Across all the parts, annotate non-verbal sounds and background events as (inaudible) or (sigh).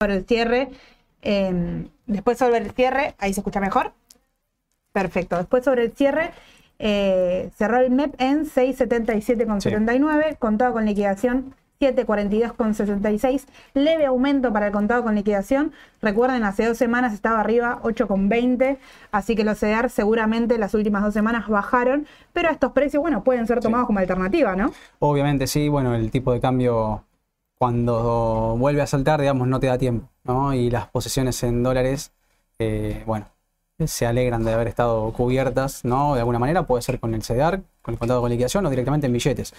sobre el cierre, eh, después sobre el cierre, ahí se escucha mejor. Perfecto. Después sobre el cierre, eh, cerró el MEP en 677,79, contado con liquidación 742,66, leve aumento para el contado con liquidación. Recuerden, hace dos semanas estaba arriba 8,20, así que los CEDAR seguramente las últimas dos semanas bajaron, pero estos precios, bueno, pueden ser tomados como alternativa, ¿no? Obviamente sí, bueno, el tipo de cambio cuando vuelve a saltar, digamos, no te da tiempo, ¿no? Y las posiciones en dólares, eh, bueno, se alegran de haber estado cubiertas, ¿no? De alguna manera, puede ser con el CEDAR, con el contado con liquidación o directamente en billetes.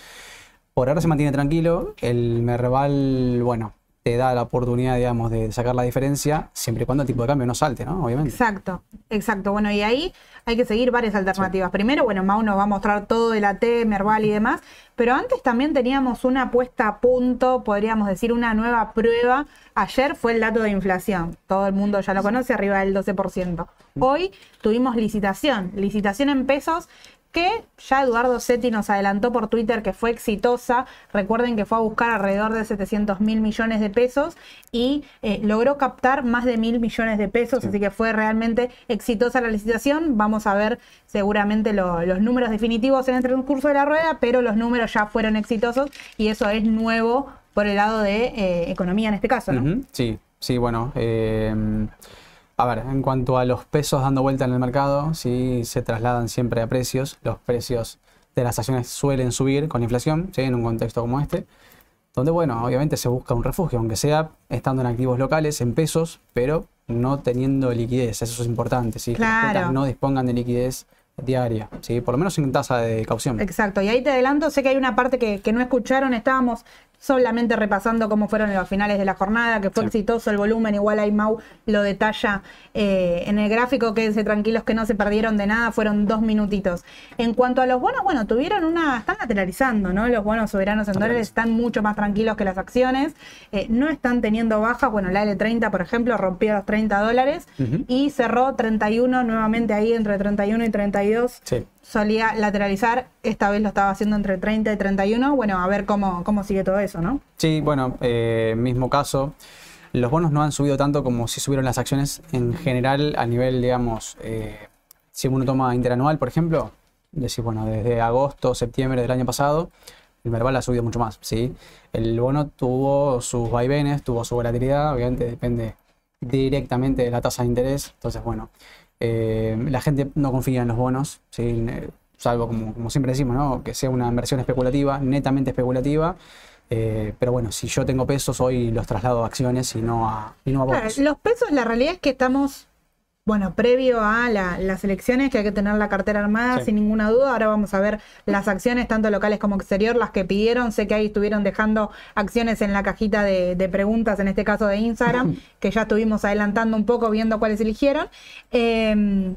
Por ahora se mantiene tranquilo, el Merval, bueno, te da la oportunidad, digamos, de sacar la diferencia, siempre y cuando el tipo de cambio no salte, ¿no? Obviamente. Exacto, exacto. Bueno, y ahí hay que seguir varias alternativas. Primero, bueno, Mau nos va a mostrar todo de la T, Merval y demás, pero antes también teníamos una puesta a punto, podríamos decir, una nueva prueba. Ayer fue el dato de inflación, todo el mundo ya lo conoce, arriba del 12%. Hoy tuvimos licitación, licitación en pesos que ya Eduardo Setti nos adelantó por Twitter que fue exitosa. Recuerden que fue a buscar alrededor de 700 mil millones de pesos y eh, logró captar más de mil millones de pesos, así que fue realmente exitosa la licitación. Vamos a ver seguramente los números definitivos en el transcurso de la rueda, pero los números ya fueron exitosos y eso es nuevo por el lado de eh, economía en este caso, ¿no? Sí, sí, bueno. Eh a ver, en cuanto a los pesos dando vuelta en el mercado, sí se trasladan siempre a precios. Los precios de las acciones suelen subir con inflación, ¿sí? en un contexto como este, donde, bueno, obviamente se busca un refugio, aunque sea estando en activos locales, en pesos, pero no teniendo liquidez. Eso es importante, ¿sí? Claro. Que no dispongan de liquidez diaria, ¿sí? por lo menos en tasa de caución. Exacto, y ahí te adelanto, sé que hay una parte que, que no escucharon, estábamos solamente repasando cómo fueron los finales de la jornada, que fue exitoso el volumen, igual ahí Mau lo detalla eh, en el gráfico, quédense tranquilos que no se perdieron de nada, fueron dos minutitos. En cuanto a los bonos, bueno, tuvieron una, están lateralizando, ¿no? Los bonos soberanos en dólares están mucho más tranquilos que las acciones, eh, no están teniendo bajas, bueno, la L30, por ejemplo, rompió los 30 dólares y cerró 31 nuevamente ahí entre 31 y 32. Sí solía lateralizar, esta vez lo estaba haciendo entre 30 y 31. Bueno, a ver cómo, cómo sigue todo eso, ¿no? Sí, bueno, eh, mismo caso. Los bonos no han subido tanto como si subieron las acciones en general a nivel, digamos, eh, si uno toma interanual, por ejemplo, decir, bueno, desde agosto, septiembre del año pasado, el Merval ha subido mucho más, ¿sí? El bono tuvo sus vaivenes, tuvo su volatilidad, obviamente depende directamente de la tasa de interés, entonces, bueno, eh, la gente no confía en los bonos, eh, salvo como, siempre decimos, ¿no? que sea una inversión especulativa, netamente especulativa. Eh, pero bueno, si yo tengo pesos, hoy los traslado a acciones y no a, y no a bonos. los pesos, la realidad es que estamos bueno, previo a las elecciones, que hay que tener la cartera armada sin ninguna duda. Ahora vamos a ver las acciones, tanto locales como exterior, las que pidieron. Sé que ahí estuvieron dejando acciones en la cajita de, preguntas, en este caso de Instagram, (laughs) que ya estuvimos adelantando un poco viendo cuáles eligieron. Eh,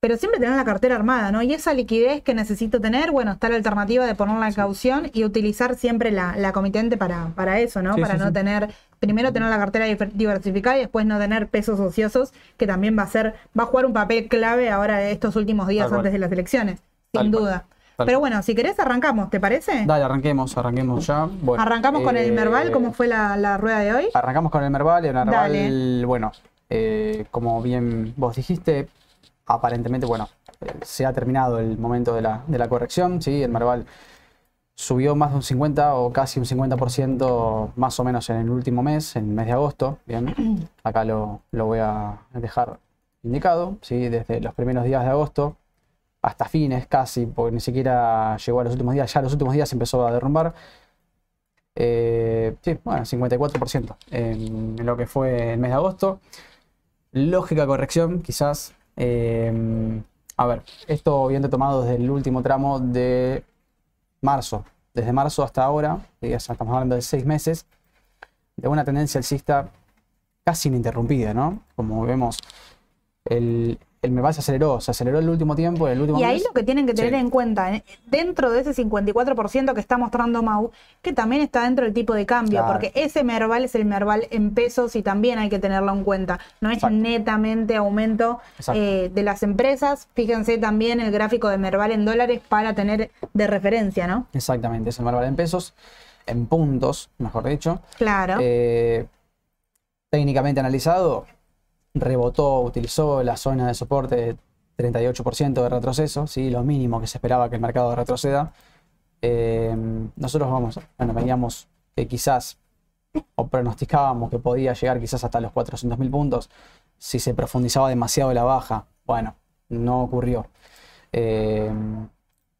pero siempre tener la cartera armada, ¿no? Y esa liquidez que necesito tener, bueno, está la alternativa de ponerla en caución y utilizar siempre la, la comitente para, para eso, ¿no? para no tener, primero tener la cartera diversificada y después no tener pesos ociosos, que también va a ser, va a jugar un papel clave ahora estos últimos días antes de las elecciones, sin duda. Pero bueno, si querés arrancamos, ¿te parece? Dale, arranquemos, arranquemos ya. arrancamos con el Merval, eh, ¿cómo fue la, rueda de hoy? Arrancamos con el Merval, el Merval, bueno, eh, como bien vos dijiste, aparentemente, bueno, se ha terminado el momento de la, de la corrección, ¿sí? El Marval subió más de un 50 o casi un 50% más o menos en el último mes, en el mes de agosto, ¿bien? (clears throat) Acá lo, lo voy a dejar indicado, ¿sí? Desde los primeros días de agosto hasta fines casi, porque ni siquiera llegó a los últimos días, ya los últimos días empezó a derrumbar. Eh, sí, bueno, 54% en, en lo que fue el mes de agosto. Lógica corrección, quizás Em, a ver, esto viene tomado desde el último tramo de marzo. Desde marzo hasta ahora, ya estamos hablando de seis meses, de una tendencia alcista casi ininterrumpida, ¿no? Como vemos, el, el Merval se aceleró, se aceleró el último tiempo, el último Y ahí lo que tienen que tener en cuenta, ¿eh? dentro de ese 54% que está mostrando Mau, que también está dentro del tipo de cambio, porque ese Merval es el Merval en pesos y también hay que tenerlo en cuenta. No es netamente aumento eh, de las empresas. Fíjense también el gráfico de Merval en dólares para tener de referencia, ¿no? Exactamente, es el Merval en pesos, en puntos, mejor dicho. Claro. Eh, técnicamente analizado, rebotó, utilizó la zona de soporte de 38% de retroceso, ¿sí? lo mínimo que se esperaba que el mercado retroceda. Eh, nosotros vamos, bueno, veníamos que quizás, o pronosticábamos que podía llegar quizás hasta los 400.000 puntos si se profundizaba demasiado la baja. Bueno, no ocurrió. Eh,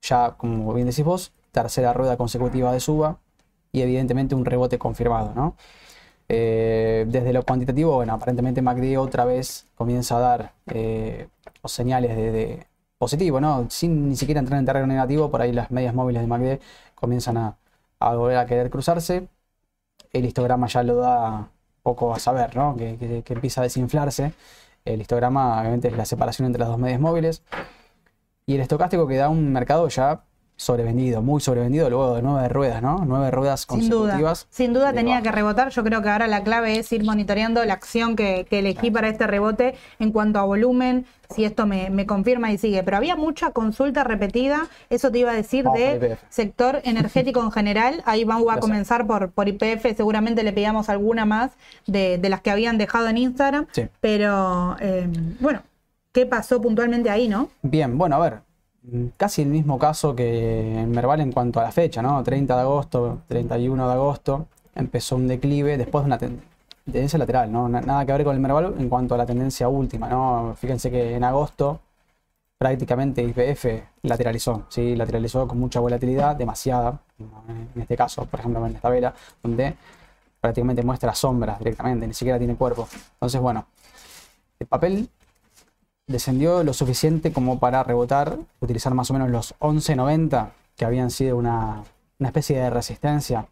ya, como bien decís vos, tercera rueda consecutiva de suba y evidentemente un rebote confirmado, ¿no? Eh, desde lo cuantitativo, bueno, aparentemente MACD otra vez comienza a dar eh, señales de, positivo, ¿no? Sin ni siquiera entrar en terreno negativo, por ahí las medias móviles de MACD comienzan a, volver a querer cruzarse. El histograma ya lo da poco a saber, ¿no? Que, que empieza a desinflarse. El histograma, obviamente, es la separación entre las dos medias móviles. Y el estocástico que da un mercado ya sobrevendido, muy sobrevendido luego de nueve ruedas, ¿no? Nueve ruedas consecutivas. Sin duda, Sin duda tenía que rebotar. Yo creo que ahora la clave es ir monitoreando la acción que, elegí para este rebote en cuanto a volumen, si esto me, confirma y sigue. Pero había mucha consulta repetida, eso te iba a decir, de sector (laughs) energético en general. Ahí vamos a comenzar por, por IPF, seguramente le pedíamos alguna más de, las que habían dejado en Instagram. Pero eh, bueno, ¿qué pasó puntualmente ahí, no? Bien, bueno, a ver, casi el mismo caso que en Merval en cuanto a la fecha, ¿no? 30 de agosto, 31 de agosto, empezó un declive después de una tendencia lateral, ¿no? Nada que ver con el Merval en cuanto a la tendencia última, ¿no? Fíjense que en agosto prácticamente IPF lateralizó, ¿sí? Lateralizó con mucha volatilidad, demasiada, en este caso, por ejemplo, en esta vela, donde prácticamente muestra sombras directamente, ni siquiera tiene cuerpo. Entonces, bueno, el papel descendió lo suficiente como para rebotar, utilizar más o menos los 11.90 que habían sido una, especie de resistencia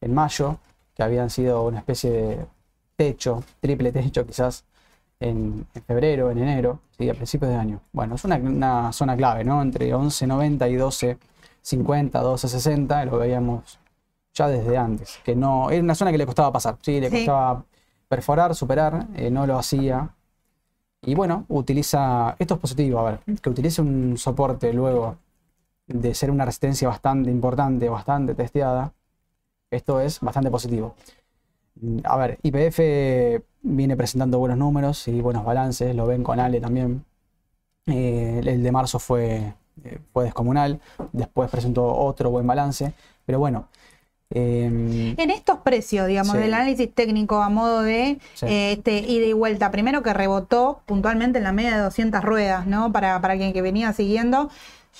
en mayo, que habían sido una especie de techo, triple techo quizás en, febrero, en enero, ¿sí? a principios de año. Bueno, es una, zona clave, ¿no? Entre 11.90 y 12.50, 12.60, lo veíamos ya desde antes, que no, era una zona que le costaba pasar, ¿sí? Le costaba perforar, superar, eh, no lo hacía, y bueno, utiliza, esto es positivo, a ver, que utilice un soporte luego de ser una resistencia bastante importante, bastante testeada, esto es bastante positivo. A ver, IPF viene presentando buenos números y buenos balances, lo ven con Ale también. Eh, el de marzo fue, eh, fue descomunal, después presentó otro buen balance, pero bueno, Em, en estos precios, digamos, del análisis técnico a modo de eh, este ida y vuelta, primero que rebotó puntualmente en la media de 200 ruedas, ¿no? Para, para quien que venía siguiendo.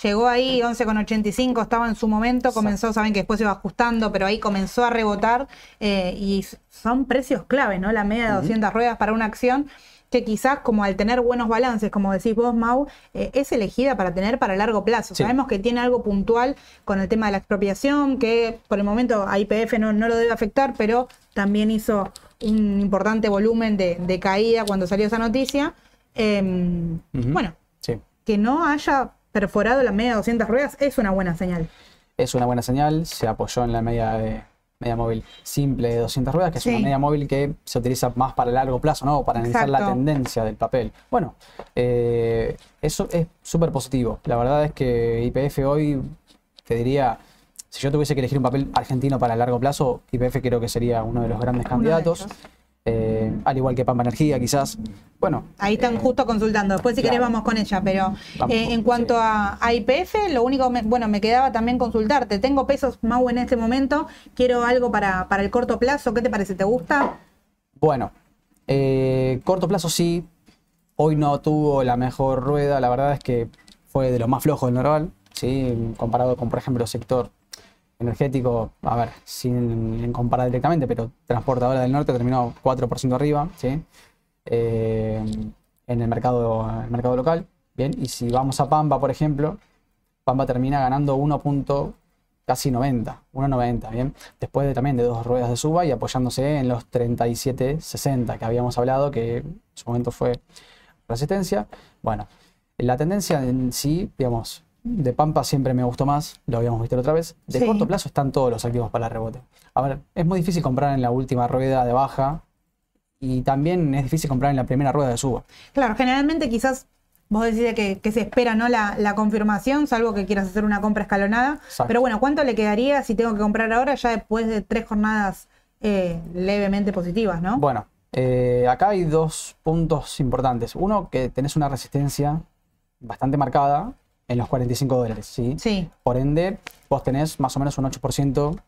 Llegó ahí 11,85, estaba en su momento, comenzó, saben que después se iba ajustando, pero ahí comenzó a rebotar eh, y son precios clave, ¿no? La media de 200 ruedas para una acción que quizás como al tener buenos balances, como decís vos, Mau, eh, es elegida para tener para largo plazo. Sabemos que tiene algo puntual con el tema de la expropiación, que por el momento a IPF no, no lo debe afectar, pero también hizo un importante volumen de, caída cuando salió esa noticia. Em, bueno, que no haya perforado la media de 200 ruedas es una buena señal. Es una buena señal, se apoyó en la media de media móvil simple de 200 ruedas, que es una media móvil que se utiliza más para largo plazo, ¿no? Para analizar la tendencia del papel. Bueno, eh, eso es súper positivo. La verdad es que IPF hoy, te diría, si yo tuviese que elegir un papel argentino para largo plazo, IPF creo que sería uno de los grandes candidatos. Eh, al igual que Pampa Energía, quizás. Bueno. Ahí están eh, justo consultando. Después, si querés, vamos con ella. Pero eh, en cuanto a, IPF, lo único, bueno, me quedaba también consultarte. Tengo pesos Mau en este momento. Quiero algo para, para el corto plazo. ¿Qué te parece? ¿Te gusta? Bueno, corto plazo sí. Hoy no tuvo la mejor rueda. La verdad es que fue de lo más flojo del normal. ¿sí? Comparado con, por ejemplo, sector energético, a ver, sin comparar directamente, pero Transportadora del Norte terminó 4% arriba, ¿sí? Eh, en el mercado, el mercado local. Bien, y si vamos a Pampa, por ejemplo, Pampa termina ganando 1. casi 90, 1.90, bien, después de, también de dos ruedas de suba y apoyándose en los 37.60 que habíamos hablado, que en su momento fue resistencia. Bueno, la tendencia en sí, digamos, de Pampa siempre me gustó más, lo habíamos visto la otra vez. De corto plazo están todos los activos para el rebote. A ver, es muy difícil comprar en la última rueda de baja y también es difícil comprar en la primera rueda de suba. Claro, generalmente quizás vos decís que, se espera ¿no? La, confirmación, salvo que quieras hacer una compra escalonada. Pero bueno, ¿cuánto le quedaría si tengo que comprar ahora ya después de tres jornadas eh, levemente positivas, no? Bueno, Eh, acá hay dos puntos importantes. Uno, que tenés una resistencia bastante marcada en los 45 dólares, ¿sí? Sí. Por ende, vos tenés más o menos un 8%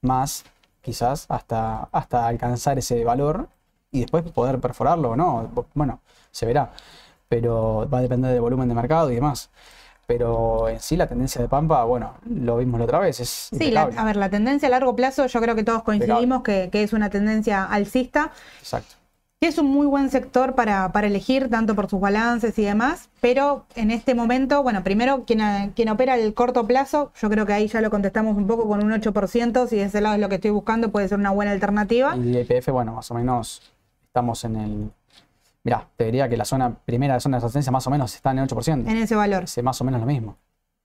más, quizás, hasta, hasta alcanzar ese valor y después poder perforarlo o no. Bueno, se verá. Pero va a depender del volumen de mercado y demás. Pero en sí la tendencia de Pampa, bueno, lo vimos la otra vez, es Sí, a ver, la tendencia a largo plazo yo creo que todos coincidimos que, que, es una tendencia alcista. Exacto. Es un muy buen sector para, para, elegir, tanto por sus balances y demás, pero en este momento, bueno, primero quien, quien opera el corto plazo, yo creo que ahí ya lo contestamos un poco con un 8%, si de ese lado es lo que estoy buscando, puede ser una buena alternativa. Y el IPF, bueno, más o menos estamos en el Mirá, te diría que la zona primera, la zona de resistencia más o menos está en el 8%. En ese valor. Es más o menos lo mismo.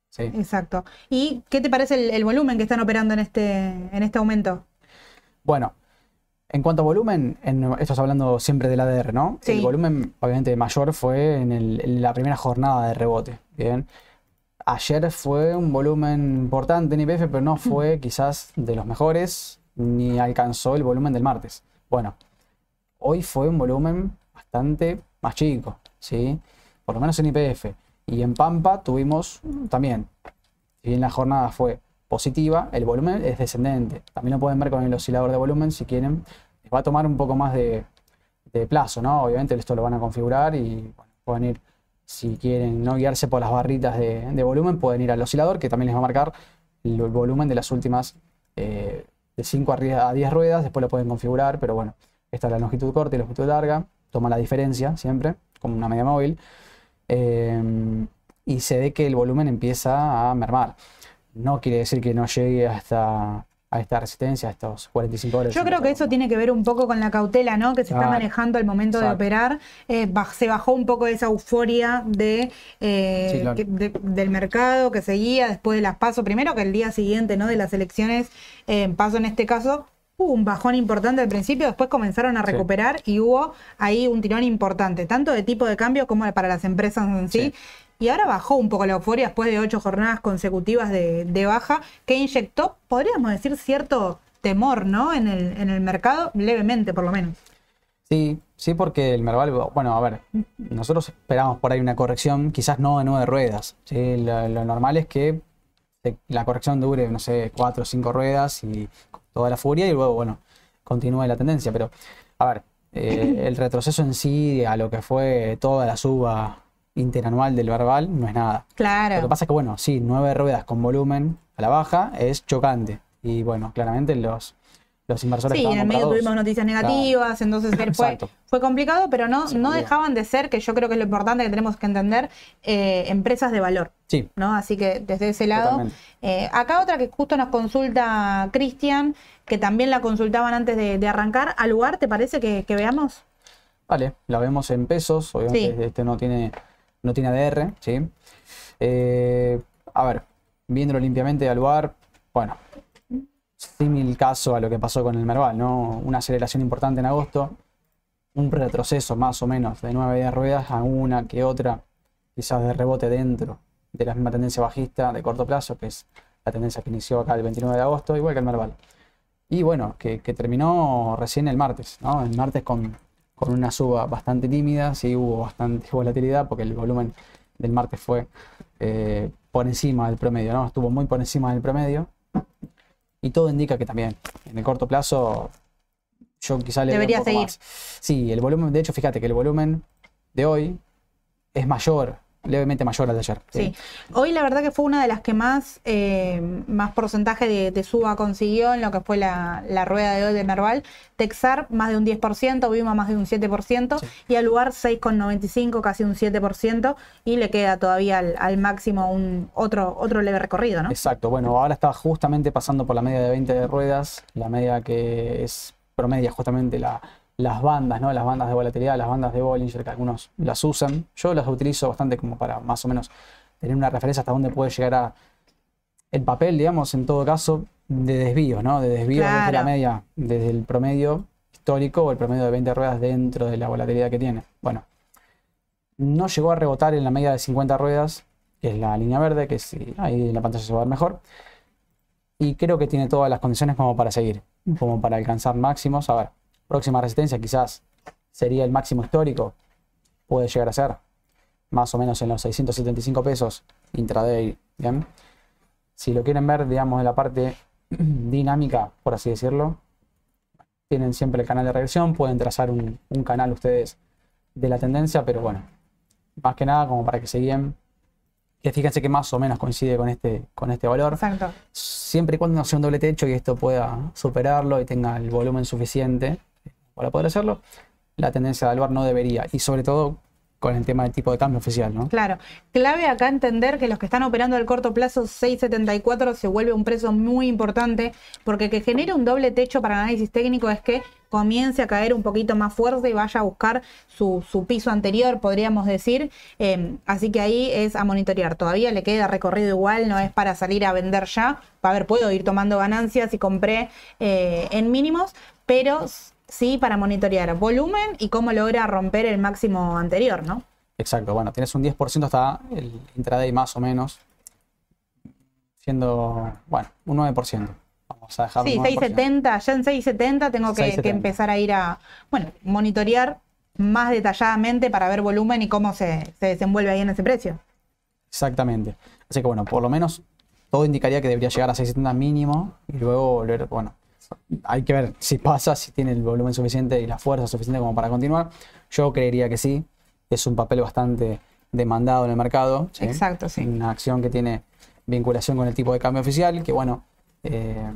Sí. Exacto. ¿Y qué te parece el, volumen que están operando en este, en este aumento? Bueno, en cuanto a volumen, en, estás hablando siempre del ADR, ¿no? Sí. El volumen, obviamente, mayor fue en, la primera jornada de rebote. Bien. Ayer fue un volumen importante en IPF, pero no fue quizás de los mejores, ni alcanzó el volumen del martes. Bueno, hoy fue un volumen bastante más chico, ¿sí? Por lo menos en IPF. Y en Pampa tuvimos también, si bien la jornada fue positiva, el volumen es descendente. También lo pueden ver con el oscilador de volumen si quieren. Les va a tomar un poco más de, plazo, ¿no? Obviamente esto lo van a configurar y pueden ir, si quieren no guiarse por las barritas de, volumen, pueden ir al oscilador que también les va a marcar el, volumen de las últimas eh, de 5 a 10 ruedas. Después lo pueden configurar, pero bueno, esta es la longitud corta y la longitud larga toma la diferencia siempre, como una media móvil, eh, y se ve que el volumen empieza a mermar. No quiere decir que no llegue hasta a esta resistencia, a estos 45 horas. Yo creo que eso tiene que ver un poco con la cautela ¿no? que se está manejando al momento de operar. Eh, se bajó un poco esa euforia de, eh, del mercado que seguía después de las pasos. Primero que el día siguiente ¿no? de las elecciones, en paso en este caso, hubo un bajón importante al principio, después comenzaron a recuperar y hubo ahí un tirón importante, tanto de tipo de cambio como para las empresas en sí. Y ahora bajó un poco la euforia después de ocho jornadas consecutivas de, baja, que inyectó, podríamos decir, cierto temor, ¿no? En el, en el mercado, levemente por lo menos. Sí, sí, porque el Merval, bueno, a ver, nosotros esperamos por ahí una corrección, quizás no de nueve ruedas. Lo, lo, normal es que la corrección dure, no sé, cuatro o cinco ruedas y toda la furia y luego, bueno, continúe la tendencia. Pero, a ver, eh, el retroceso en sí a lo que fue toda la suba interanual del verbal no es nada. Claro. Lo que pasa es que, bueno, sí, nueve ruedas con volumen a la baja es chocante. Y bueno, claramente los, los inversores. Sí, en el medio tuvimos noticias negativas, entonces fue, fue, complicado, pero no, no dejaban de ser, que yo creo que es lo importante que tenemos que entender, eh, empresas de valor. Sí. ¿no? Así que desde ese lado. Eh, acá otra que justo nos consulta Cristian, que también la consultaban antes de, arrancar. ¿Al lugar te parece que, veamos? Vale, la vemos en pesos, obviamente este no tiene, no tiene ADR, ¿sí? Eh, a ver, viéndolo limpiamente al lugar, bueno, Símil caso a lo que pasó con el Merval, ¿no? Una aceleración importante en agosto, un retroceso más o menos de 9 de ruedas a una que otra, quizás de rebote dentro de la misma tendencia bajista de corto plazo, que es la tendencia que inició acá el 29 de agosto, igual que el Merval. Y bueno, que, terminó recién el martes, ¿no? El martes con, una suba bastante tímida, sí hubo bastante volatilidad porque el volumen del martes fue eh, por encima del promedio, ¿no? Estuvo muy por encima del promedio. Y todo indica que también, en el corto plazo, yo quizá le Debería un poco seguir. Más. Sí, el volumen, de hecho, fíjate que el volumen de hoy es mayor levemente mayor al de ayer. Sí. Hoy la verdad que fue una de las que más, eh, más porcentaje de, suba consiguió en lo que fue la, rueda de hoy de Merval. Texar más de un 10%, Vima más de un 7% y al lugar 6,95, casi un 7% y le queda todavía al, máximo un otro, otro leve recorrido, ¿no? Exacto, bueno, ahora está justamente pasando por la media de 20 de ruedas, la media que es promedia justamente la, las bandas, ¿no? Las bandas de volatilidad, las bandas de Bollinger, que algunos las usan. Yo las utilizo bastante como para más o menos tener una referencia hasta dónde puede llegar a el papel, digamos, en todo caso, de desvío, ¿no? De desvío desde la media, desde el promedio histórico o el promedio de 20 ruedas dentro de la volatilidad que tiene. Bueno, no llegó a rebotar en la media de 50 ruedas, que es la línea verde, que si ahí en la pantalla se va a ver mejor. Y creo que tiene todas las condiciones como para seguir, como para alcanzar máximos. A ver, Próxima resistencia quizás sería el máximo histórico, puede llegar a ser más o menos en los 675 pesos intraday, ¿bien? Si lo quieren ver, digamos, en la parte (clears throat) dinámica, por así decirlo, tienen siempre el canal de regresión, pueden trazar un, un canal ustedes de la tendencia, pero bueno, más que nada como para que se guíen que fíjense que más o menos coincide con este, con este valor. Exacto. Siempre y cuando no sea un doble techo y esto pueda superarlo y tenga el volumen suficiente para poder hacerlo, la tendencia del bar no debería. Y sobre todo con el tema del tipo de cambio oficial, ¿no? Claro. Clave acá entender que los que están operando al corto plazo 6.74 se vuelve un precio muy importante porque que genera un doble techo para análisis técnico es que comience a caer un poquito más fuerte y vaya a buscar su, piso anterior, podríamos decir. Em, así que ahí es a monitorear. Todavía le queda recorrido igual, no es para salir a vender ya. A ver, puedo ir tomando ganancias y compré eh, en mínimos, pero sí para monitorear volumen y cómo logra romper el máximo anterior, ¿no? Exacto, bueno, tienes un 10% hasta el intraday más o menos, siendo, bueno, un 9%. Vamos a dejarlo. Sí, 670, ya en 670 tengo que, empezar a ir a, bueno, monitorear más detalladamente para ver volumen y cómo se, se desenvuelve ahí en ese precio. Exactamente. Así que bueno, por lo menos todo indicaría que debería llegar a 670 mínimo y luego volver, bueno, hay que ver si pasa, si tiene el volumen suficiente y la fuerza suficiente como para continuar. Yo creería que sí. Es un papel bastante demandado en el mercado. Exacto, sí. Una acción que tiene vinculación con el tipo de cambio oficial, que bueno, eh,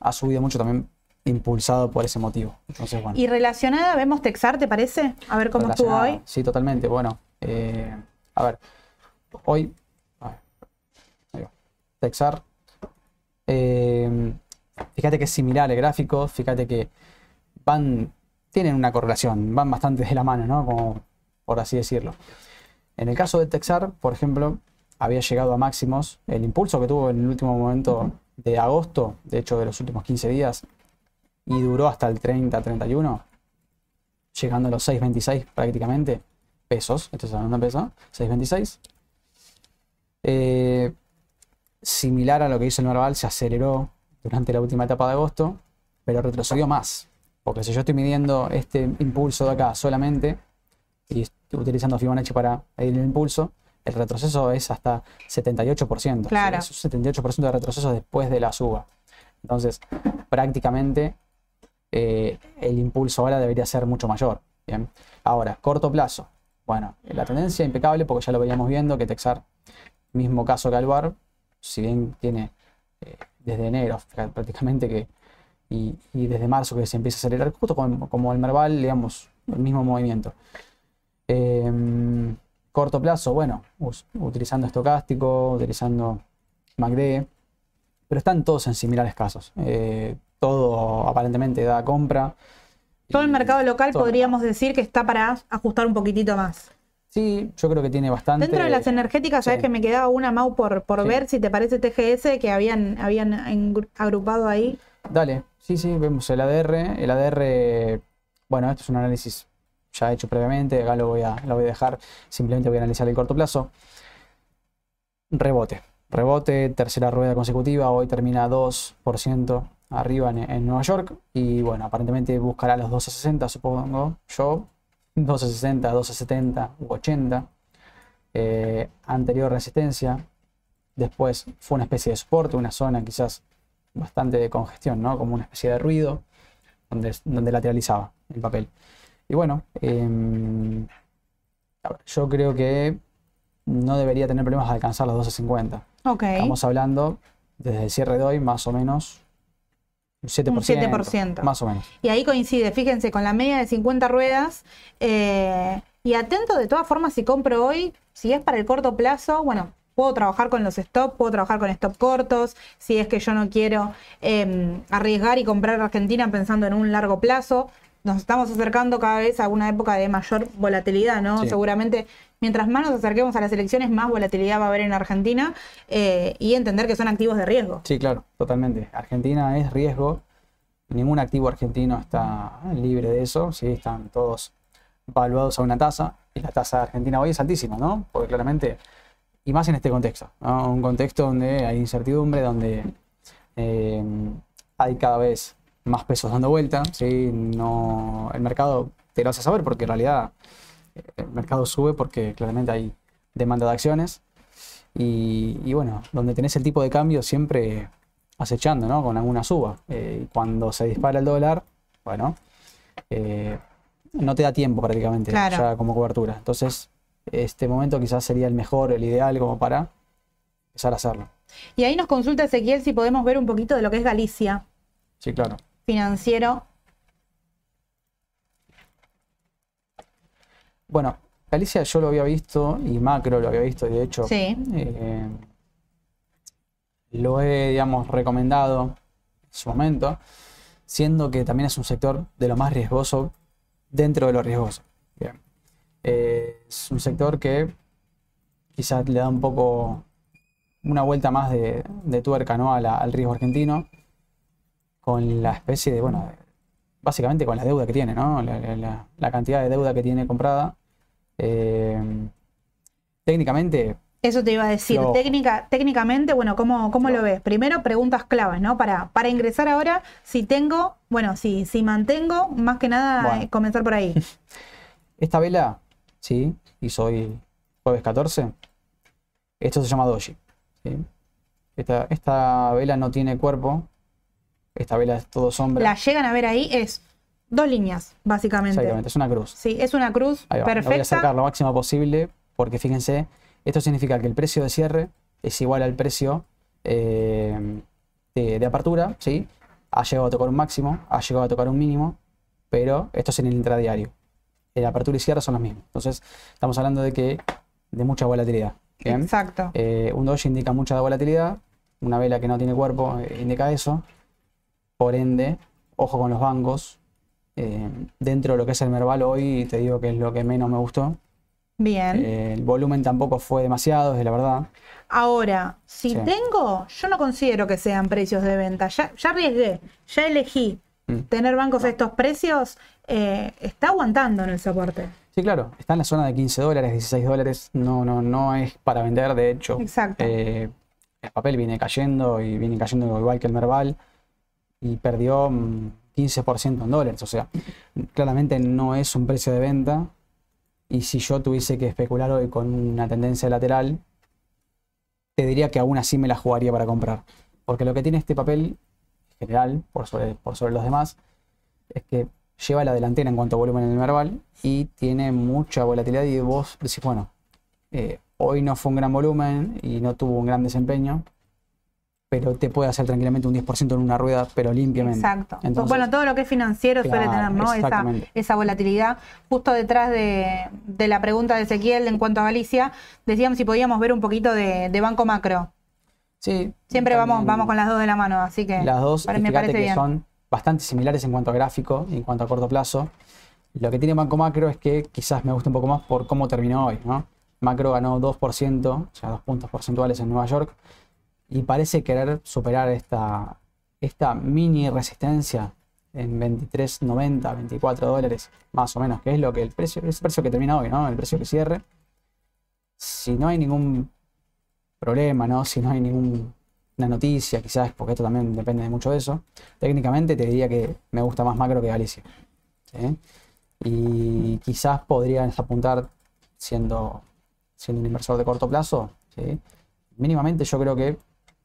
ha subido mucho también impulsado por ese motivo. Entonces, bueno. ¿Y relacionada vemos Texar, te parece? A ver cómo estuvo hoy. Sí, totalmente. Bueno, eh, a ver, hoy, Texar, eh, fíjate que es similar el gráfico, fíjate que van, tienen una correlación, van bastante de la mano, ¿no? Como por así decirlo. En el caso de Texar, por ejemplo, había llegado a máximos, el impulso que tuvo en el último momento de agosto, de hecho de los últimos 15 días, y duró hasta el 30-31, llegando a los 6.26 prácticamente, pesos, esto es hablando de pesos, 6.26. Eh, similar a lo que hizo el normal, se aceleró durante la última etapa de agosto, pero retrocedió más. Porque si yo estoy midiendo este impulso de acá solamente, y estoy utilizando Fibonacci para medir el impulso, el retroceso es hasta 78%. Claro. es un 78% de retroceso después de la suba. Entonces, prácticamente eh, el impulso ahora debería ser mucho mayor. Bien. Ahora, corto plazo. Bueno, la tendencia impecable porque ya lo veíamos viendo que Texar, mismo caso que Alvar, si bien tiene eh, desde enero prácticamente que y, desde marzo que se empieza a acelerar, justo como, el Merval, digamos, el mismo movimiento. Em, corto plazo, bueno, utilizando estocástico, utilizando MACD, pero están todos en similares casos. Eh, todo aparentemente da compra. Todo el mercado local podríamos decir que está para ajustar un poquitito más. Sí, yo creo que tiene bastante. Dentro de las energéticas, sabes que me quedaba una Mau por, por ver si te parece TGS que habían, habían agrupado ahí. Dale, sí, sí, vemos el ADR. El ADR, bueno, esto es un análisis ya hecho previamente, acá lo voy a, lo voy a dejar, simplemente voy a analizar el corto plazo. Rebote, rebote, tercera rueda consecutiva, hoy termina 2% arriba en, en Nueva York y bueno, aparentemente buscará los 260, supongo yo, 1260, 1270 u 80. Eh, anterior resistencia. Después fue una especie de soporte, una zona quizás bastante de congestión, ¿no? Como una especie de ruido donde, donde lateralizaba el papel. Y bueno, em, yo creo que no debería tener problemas de alcanzar los 1250. Okay. Estamos hablando desde el cierre de hoy más o menos un 7%, Más o menos. Y ahí coincide, fíjense, con la media de 50 ruedas. Eh, y atento de todas formas, si compro hoy, si es para el corto plazo, bueno, puedo trabajar con los stop, puedo trabajar con stop cortos, si es que yo no quiero em, arriesgar y comprar Argentina pensando en un largo plazo. Nos estamos acercando cada vez a una época de mayor volatilidad, ¿no? Seguramente mientras más nos acerquemos a las elecciones, más volatilidad va a haber en Argentina eh, y entender que son activos de riesgo. Sí, claro, totalmente. Argentina es riesgo. Ningún activo argentino está libre de eso. Sí, están todos valuados a una tasa. Y la tasa de Argentina hoy es altísima, ¿no? Porque claramente, y más en este contexto, un contexto donde hay incertidumbre, donde eh, hay cada vez más pesos dando vuelta. ¿sí? No, el mercado te lo hace saber porque en realidad el mercado sube porque claramente hay demanda de acciones. Y, bueno, donde tenés el tipo de cambio siempre acechando, ¿no? Con alguna suba. Eh, cuando se dispara el dólar, bueno, eh, no te da tiempo prácticamente ya como cobertura. Entonces, este momento quizás sería el mejor, el ideal como para empezar a hacerlo. Y ahí nos consulta Ezequiel si podemos ver un poquito de lo que es Galicia. Sí, claro. Financiero. Bueno, Galicia yo lo había visto y Macro lo había visto y de hecho sí. Eh, lo he, digamos, recomendado en su momento, siendo que también es un sector de lo más riesgoso dentro de lo riesgoso. Eh, es un sector que quizás le da un poco una vuelta más de, tuerca ¿no? al riesgo argentino, con la especie de, bueno, básicamente con la deuda que tiene, ¿no? la cantidad de deuda que tiene comprada eh, técnicamente. Eso te iba a decir. Técnica, técnicamente, bueno, ¿cómo, cómo lo ves? Primero, preguntas claves, ¿no? Para, para ingresar ahora, si tengo, bueno, si, si mantengo, más que nada, comenzar por ahí. (laughs) Esta vela, sí, y soy jueves 14. Esto se llama doji. Esta, esta vela no tiene cuerpo. Esta vela es todo sombra. La llegan a ver ahí, es Dos líneas, básicamente. Exactamente, es una cruz. Sí, es una cruz perfecta. voy a sacar lo máximo posible porque fíjense, esto significa que el precio de cierre es igual al precio eh, de, apertura, ¿sí? Ha llegado a tocar un máximo, ha llegado a tocar un mínimo, pero esto es en el intradiario. El apertura y cierre son los mismos. Entonces, estamos hablando de que de mucha volatilidad. Exacto. Eh, un doji indica mucha volatilidad, una vela que no tiene cuerpo eh, indica eso. Por ende, ojo con los bancos, eh, dentro de lo que es el Merval hoy, te digo que es lo que menos me gustó. Bien. Eh, el volumen tampoco fue demasiado, es la verdad. Ahora, si tengo, yo no considero que sean precios de venta. Ya, ya arriesgué, ya elegí mm. tener bancos a estos precios. Eh, está aguantando en el soporte. Sí, claro, está en la zona de 15 dólares, 16 dólares. No, no, no es para vender, de hecho. Exacto. el papel viene cayendo y viene cayendo igual que el Merval. Y perdió mm, 15% en dólares. O sea, claramente no es un precio de venta. Y si yo tuviese que especular hoy con una tendencia lateral, te diría que aún así me la jugaría para comprar. Porque lo que tiene este papel general, por sobre, los demás, es que lleva la delantera en cuanto a volumen en el Merval y tiene mucha volatilidad y vos decís, bueno, eh, hoy no fue un gran volumen y no tuvo un gran desempeño, pero te puede hacer tranquilamente un 10% en una rueda, pero limpiamente. Exacto. bueno, todo lo que es financiero suele tener, ¿no? Esa, esa, volatilidad. Justo detrás de, la pregunta de Ezequiel en cuanto a Galicia, decíamos si podíamos ver un poquito de, Banco Macro. Sí. Siempre vamos, vamos con las dos de la mano, así que las dos, me parece que son bastante similares en cuanto a gráfico y en cuanto a corto plazo. Lo que tiene Banco Macro es que quizás me gusta un poco más por cómo terminó hoy, ¿no? Macro ganó 2%, o sea, dos puntos porcentuales en Nueva York y parece querer superar esta, esta mini resistencia en 23.90, 24 dólares, más o menos, que es lo que el precio, es el precio que termina hoy, ¿no? El precio que cierre. Si no hay ningún problema, ¿no? Si no hay ninguna noticia, quizás, porque esto también depende de mucho de eso, técnicamente te diría que me gusta más macro que Galicia. Y quizás podrías apuntar siendo, siendo un inversor de corto plazo, mínimamente yo creo que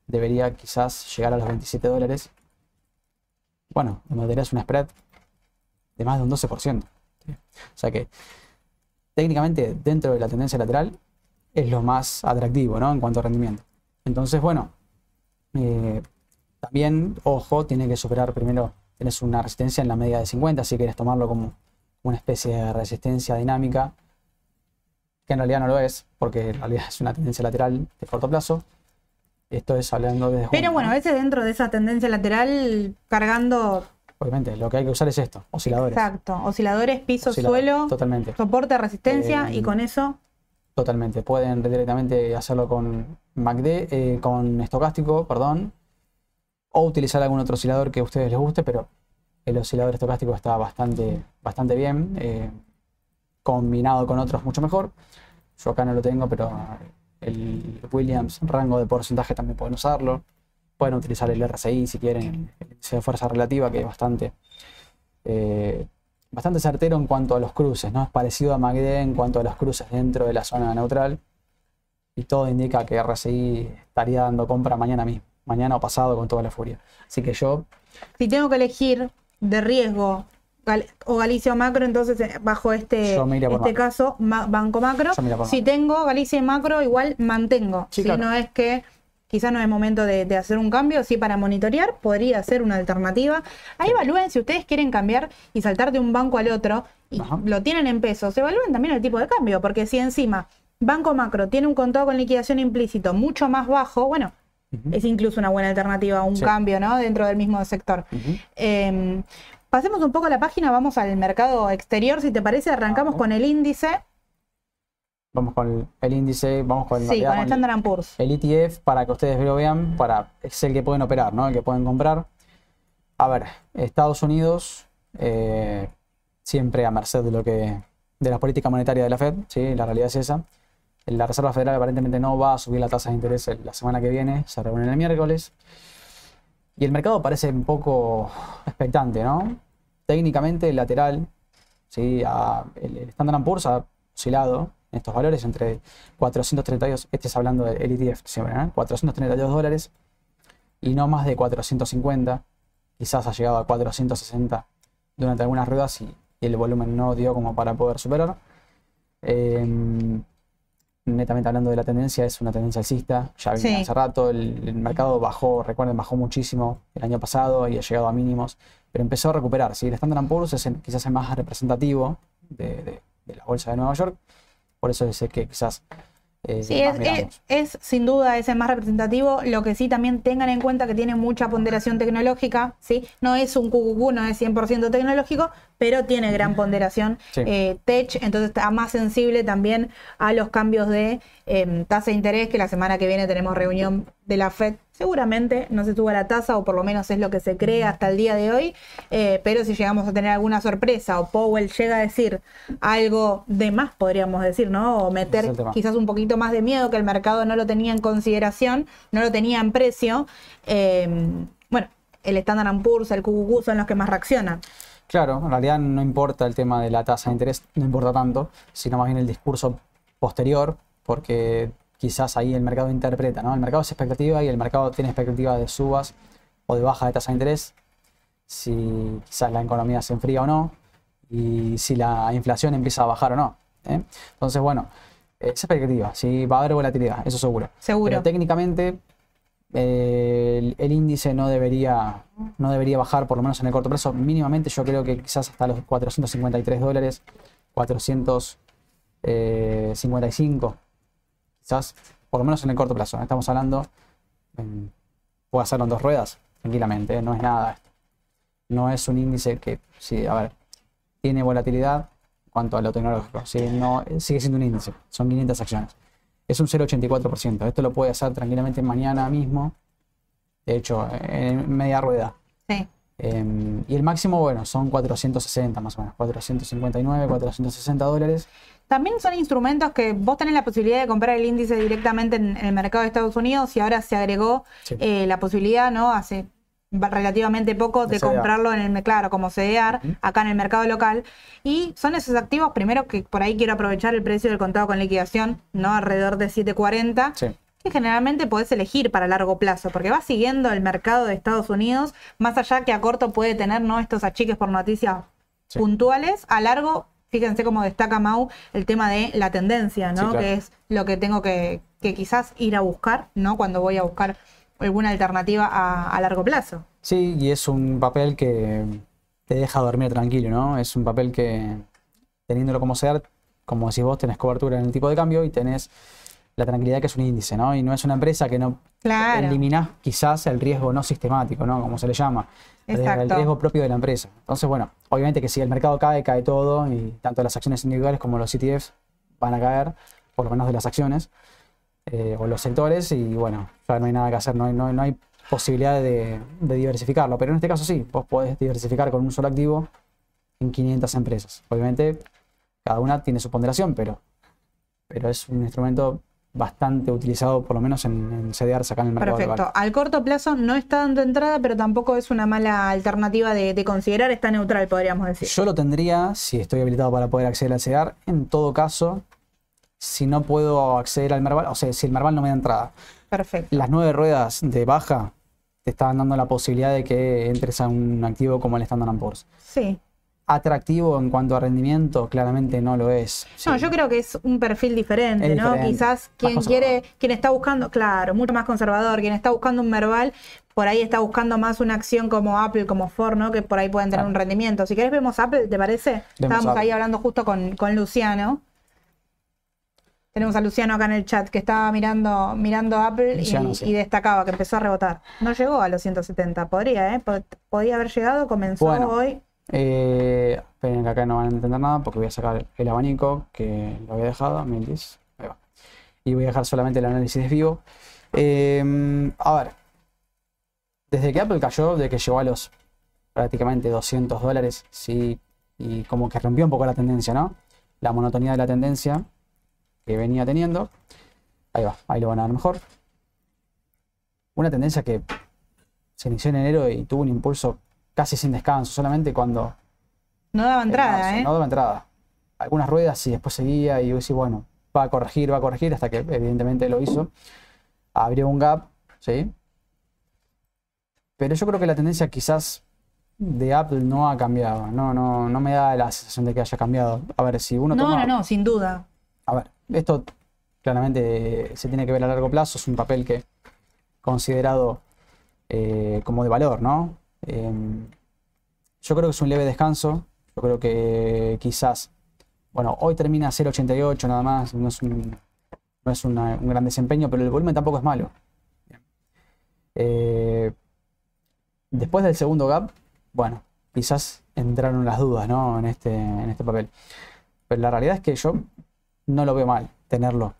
debería quizás llegar a los 27 dólares. Bueno, tendrías un spread de más de un 12%. O sea que técnicamente dentro de la tendencia lateral es lo más atractivo ¿no? en cuanto a rendimiento. Entonces, bueno, eh, también, ojo, tiene que superar primero, tienes una resistencia en la media de 50, si quieres tomarlo como una especie de resistencia dinámica, que en realidad no lo es, porque en realidad es una tendencia lateral de corto plazo. Esto es hablando de... Pero bueno, a veces dentro de esa tendencia lateral, cargando... Obviamente, lo que hay que usar es esto, osciladores. Exacto, osciladores, piso, suelo, totalmente. soporte, resistencia y con eso... Totalmente, pueden directamente hacerlo con MACD, eh, con estocástico, perdón, o utilizar algún otro oscilador que a ustedes les guste, pero el oscilador estocástico está bastante, bastante bien, eh, combinado con otros mucho mejor. Yo acá no lo tengo, pero el Williams rango de porcentaje también pueden usarlo. Pueden utilizar el RSI si quieren, el índice de fuerza relativa, que es bastante, eh, bastante certero en cuanto a los cruces, ¿no? Es parecido a MACD en cuanto a los cruces dentro de la zona neutral. Y todo indica que RSI estaría dando compra mañana mismo, mañana o pasado con toda la furia. Así que yo. Si tengo que elegir de riesgo o Galicia o Macro, entonces eh, bajo este, este caso, Banco Macro. Si tengo Galicia y Macro, igual mantengo. si no es que quizás no es momento de, hacer un cambio, sí para monitorear, podría ser una alternativa. Ahí evalúen si ustedes quieren cambiar y saltar de un banco al otro y lo tienen en pesos, evalúen también el tipo de cambio, porque si encima Banco Macro tiene un contado con liquidación implícito mucho más bajo, bueno, es incluso una buena alternativa a un cambio, ¿no? Dentro del mismo sector. Pasemos un poco la página, vamos al mercado exterior, si te parece, arrancamos con el índice. Vamos con el índice, vamos con, sí, con el Standard Poor's. El ETF para que ustedes lo vean, para, es el que pueden operar, ¿no? El que pueden comprar. A ver, Estados Unidos, eh, siempre a merced de lo que de la política monetaria de la Fed, ¿sí? la realidad es esa. La Reserva Federal aparentemente no va a subir la tasa de interés la semana que viene, se reúne el miércoles. Y el mercado parece un poco expectante, ¿no? Técnicamente lateral, ¿sí? el, el Standard Poor's ha oscilado estos valores entre 432, este es hablando del ETF siempre, 432 dólares y no más de 450, quizás ha llegado a 460 durante algunas ruedas y, el volumen no dio como para poder superar. Em, netamente hablando de la tendencia, es una tendencia alcista, ya vimos hace rato, el, mercado bajó, recuerden, bajó muchísimo el año pasado y ha llegado a mínimos, pero empezó a recuperar. ¿sí? El Standard Poor's es quizás el más representativo de la bolsa de Nueva York, por eso es que quizás eh, sí, es, sin duda ese más representativo. Lo que sí también tengan en cuenta que tiene mucha ponderación tecnológica, ¿sí? No es un QQQ, no es 100% tecnológico, pero tiene gran ponderación eh, tech, entonces está más sensible también a los cambios de em, tasa de interés, que la semana que viene tenemos reunión de la FED. Seguramente no se suba la tasa, o por lo menos es lo que se cree hasta el día de hoy, eh, pero si llegamos a tener alguna sorpresa o Powell llega a decir algo de más, podríamos decir, ¿no? O meter quizás un poquito más de miedo que el mercado no lo tenía en consideración, no lo tenía en precio, eh, bueno, el Standard Poor's, el QQQ son los que más reaccionan. Claro, en realidad no importa el tema de la tasa de interés, no importa tanto, sino más bien el discurso posterior, porque quizás ahí el mercado interpreta, ¿no? El mercado es expectativa y el mercado tiene expectativa de subas o de baja de tasa de interés, si quizás la economía se enfría o no, y si la inflación empieza a bajar o no. ¿eh? Entonces, bueno, es expectativa, si va a haber volatilidad, eso seguro. Seguro. Pero técnicamente el, índice no debería, no debería bajar, por lo menos en el corto plazo, mínimamente. Yo creo que quizás hasta los 453 dólares, 455 quizás, por lo menos en el corto plazo, estamos hablando, puedo hacerlo en dos ruedas, tranquilamente, no es nada esto. No es un índice que, sí, a ver, tiene volatilidad en cuanto a lo tecnológico, no, sigue siendo un índice, son 500 acciones. Es un 0,84%, esto lo puede hacer tranquilamente mañana mismo, de hecho, en media rueda. Sí. Em, y el máximo, bueno, son 460 más o menos, 459, 460 dólares. También son instrumentos que vos tenés la posibilidad de comprar el índice directamente en, el mercado de Estados Unidos y ahora se agregó eh, la posibilidad, ¿no? Hace relativamente poco de, comprarlo en el claro como CDR acá en el mercado local y son esos activos primero que por ahí quiero aprovechar el precio del contado con liquidación no alrededor de 740 que generalmente podés elegir para largo plazo porque va siguiendo el mercado de Estados Unidos más allá que a corto puede tener no estos achiques por noticias puntuales a largo fíjense cómo destaca Mau el tema de la tendencia, ¿no? Que es lo que tengo que, quizás ir a buscar, ¿no? Cuando voy a buscar alguna alternativa a, largo plazo. Sí, y es un papel que te deja dormir tranquilo, ¿no? Es un papel que, teniéndolo como ser, como decís vos, tenés cobertura en el tipo de cambio y tenés la tranquilidad que es un índice, ¿no? Y no es una empresa que no claro. elimina quizás el riesgo no sistemático, ¿no? Como se le llama. El riesgo propio de la empresa. Entonces, bueno, obviamente que si el mercado cae, cae todo, y tanto las acciones individuales como los ETFs van a caer, por lo menos de las acciones, eh, o los sectores, y bueno, ya no hay nada que hacer, no hay, no, hay posibilidad de, diversificarlo. Pero en este caso sí, vos podés diversificar con un solo activo en 500 empresas. Obviamente, cada una tiene su ponderación, pero, pero es un instrumento bastante utilizado, por lo menos en, en CDRs acá en el mercado. Perfecto. Al corto plazo no está dando entrada, pero tampoco es una mala alternativa de, considerar, está neutral, podríamos decir. Yo lo tendría si estoy habilitado para poder acceder al CDR. En todo caso, si no puedo acceder al Merval, o sea, si el Merval no me da entrada. Perfecto. Las nueve ruedas de baja te estaban dando la posibilidad de que entres a un activo como el Standard Poor's. Sí atractivo en cuanto a rendimiento, claramente no lo es. No, yo creo que es un perfil diferente, ¿no? Quizás quien quiere, quien está buscando, claro, mucho más conservador, quien está buscando un Merval, por ahí está buscando más una acción como Apple, como Ford, ¿no? Que por ahí pueden tener un rendimiento. Si querés vemos Apple, ¿te parece? Estábamos ahí hablando justo con, Luciano. Tenemos a Luciano acá en el chat que estaba mirando, mirando Apple y, destacaba que empezó a rebotar. No llegó a los 170, podría, ¿eh? Podía haber llegado, comenzó hoy. Eh, esperen que acá no van a entender nada porque voy a sacar el abanico que lo había dejado, Y voy a dejar solamente el análisis de vivo. Em, a ver, desde que Apple cayó, de que llegó a los prácticamente 200 dólares, sí, y como que rompió un poco la tendencia, ¿no? La monotonía de la tendencia que venía teniendo. Ahí va, ahí lo van a ver mejor. Una tendencia que se inició en enero y tuvo un impulso casi sin descanso, solamente cuando... No daba entrada, ¿eh? No daba entrada. Algunas ruedas y después seguía y yo decía, bueno, va a corregir, va a corregir, hasta que evidentemente lo hizo. Abrió un gap, ¿sí? Pero yo creo que la tendencia quizás de Apple no ha cambiado. No, no, no me da la sensación de que haya cambiado. A ver, si uno No, no, no, sin duda. A ver, esto claramente se tiene que ver a largo plazo. Es un papel que considerado eh, como de valor, ¿no? Em, yo creo que es un leve descanso. Yo creo que quizás, bueno, hoy termina a 0.88 nada más, no es, un, no es un gran desempeño, pero el volumen tampoco es malo. Eh, después del segundo gap, bueno, quizás entraron las dudas ¿no? en, este, en este papel. Pero la realidad es que yo no lo veo mal tenerlo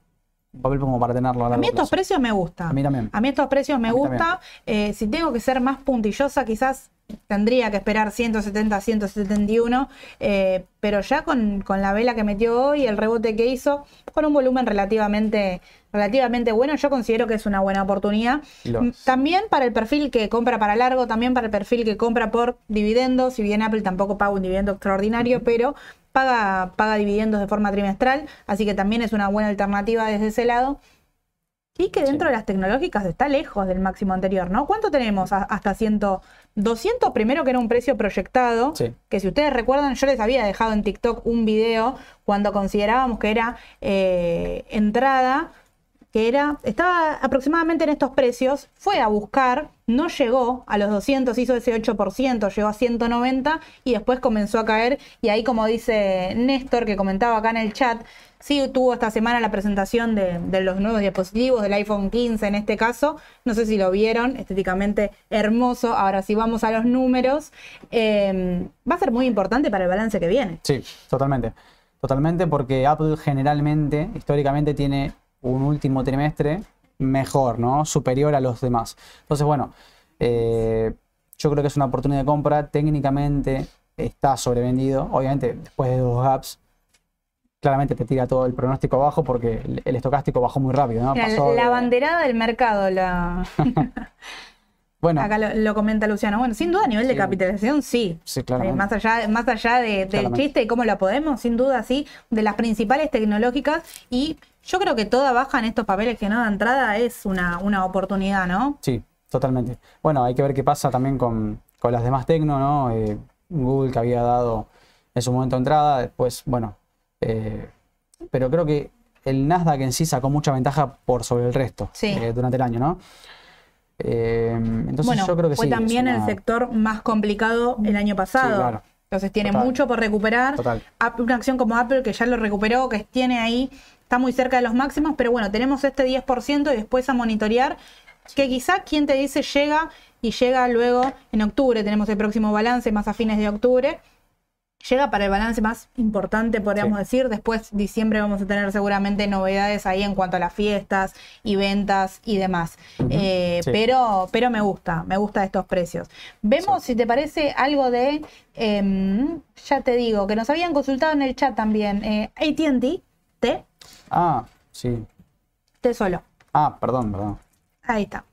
papel como para tenerlo a, mí estos precios me gusta. A mí también. A mí estos precios me gusta. Eh, si tengo que ser más puntillosa, quizás tendría que esperar 170, 171, eh, pero ya con, la vela que metió hoy, el rebote que hizo, con un volumen relativamente, relativamente bueno, yo considero que es una buena oportunidad. También para el perfil que compra para largo, también para el perfil que compra por dividendos, si bien Apple tampoco paga un dividendo extraordinario, pero paga, paga dividendos de forma trimestral, así que también es una buena alternativa desde ese lado. Y que dentro de las tecnológicas está lejos del máximo anterior, ¿no? ¿Cuánto tenemos hasta 100, 200 primero que era un precio proyectado? Que si ustedes recuerdan, yo les había dejado en TikTok un video cuando considerábamos que era eh, entrada que era, estaba aproximadamente en estos precios, fue a buscar, no llegó a los 200, hizo ese 8%, llegó a 190 y después comenzó a caer. Y ahí, como dice Néstor, que comentaba acá en el chat, sí tuvo esta semana la presentación de, los nuevos dispositivos, del iPhone 15 en este caso. No sé si lo vieron, estéticamente hermoso. Ahora, si vamos a los números, em, va a ser muy importante para el balance que viene. Sí, totalmente. Totalmente, porque Apple generalmente, históricamente, tiene un último trimestre mejor, ¿no? Superior a los demás. Entonces, bueno, eh, yo creo que es una oportunidad de compra. Técnicamente está sobrevendido. Obviamente, después de dos gaps, claramente te tira todo el pronóstico abajo porque el, estocástico bajó muy rápido, ¿no? la banderada del mercado, la... (laughs) Bueno, Acá lo, comenta Luciano. Bueno, sin duda a nivel de capitalización, sí. Sí, claro. Eh, más allá, más allá de, del chiste y cómo la podemos, sin duda sí, de las principales tecnológicas. Y yo creo que toda baja en estos papeles que no da entrada es una, una oportunidad, ¿no? Sí, totalmente. Bueno, hay que ver qué pasa también con, las demás tecno, ¿no? Eh, Google que había dado en su momento entrada, después, bueno. Eh, pero creo que el Nasdaq en sí sacó mucha ventaja por sobre el resto durante el año, ¿no? Eh, entonces yo creo que fue también el sector más complicado el año pasado. Entonces tiene mucho por recuperar. Una acción como Apple que ya lo recuperó, que tiene ahí, está muy cerca de los máximos, pero bueno, tenemos este 10% y después a monitorear, que quizá quien te dice llega y llega luego en octubre, tenemos el próximo balance más a fines de octubre llega para el balance más importante, podríamos decir. Después, diciembre, vamos a tener seguramente novedades ahí en cuanto a las fiestas y ventas y demás. Eh, pero, pero me gusta, me gusta estos precios. Vemos, si te parece, algo de, em, ya te digo, que nos habían consultado en el chat también, eh, ATT, T. Ah, sí. T solo. Ah, perdón, perdón. Ahí está.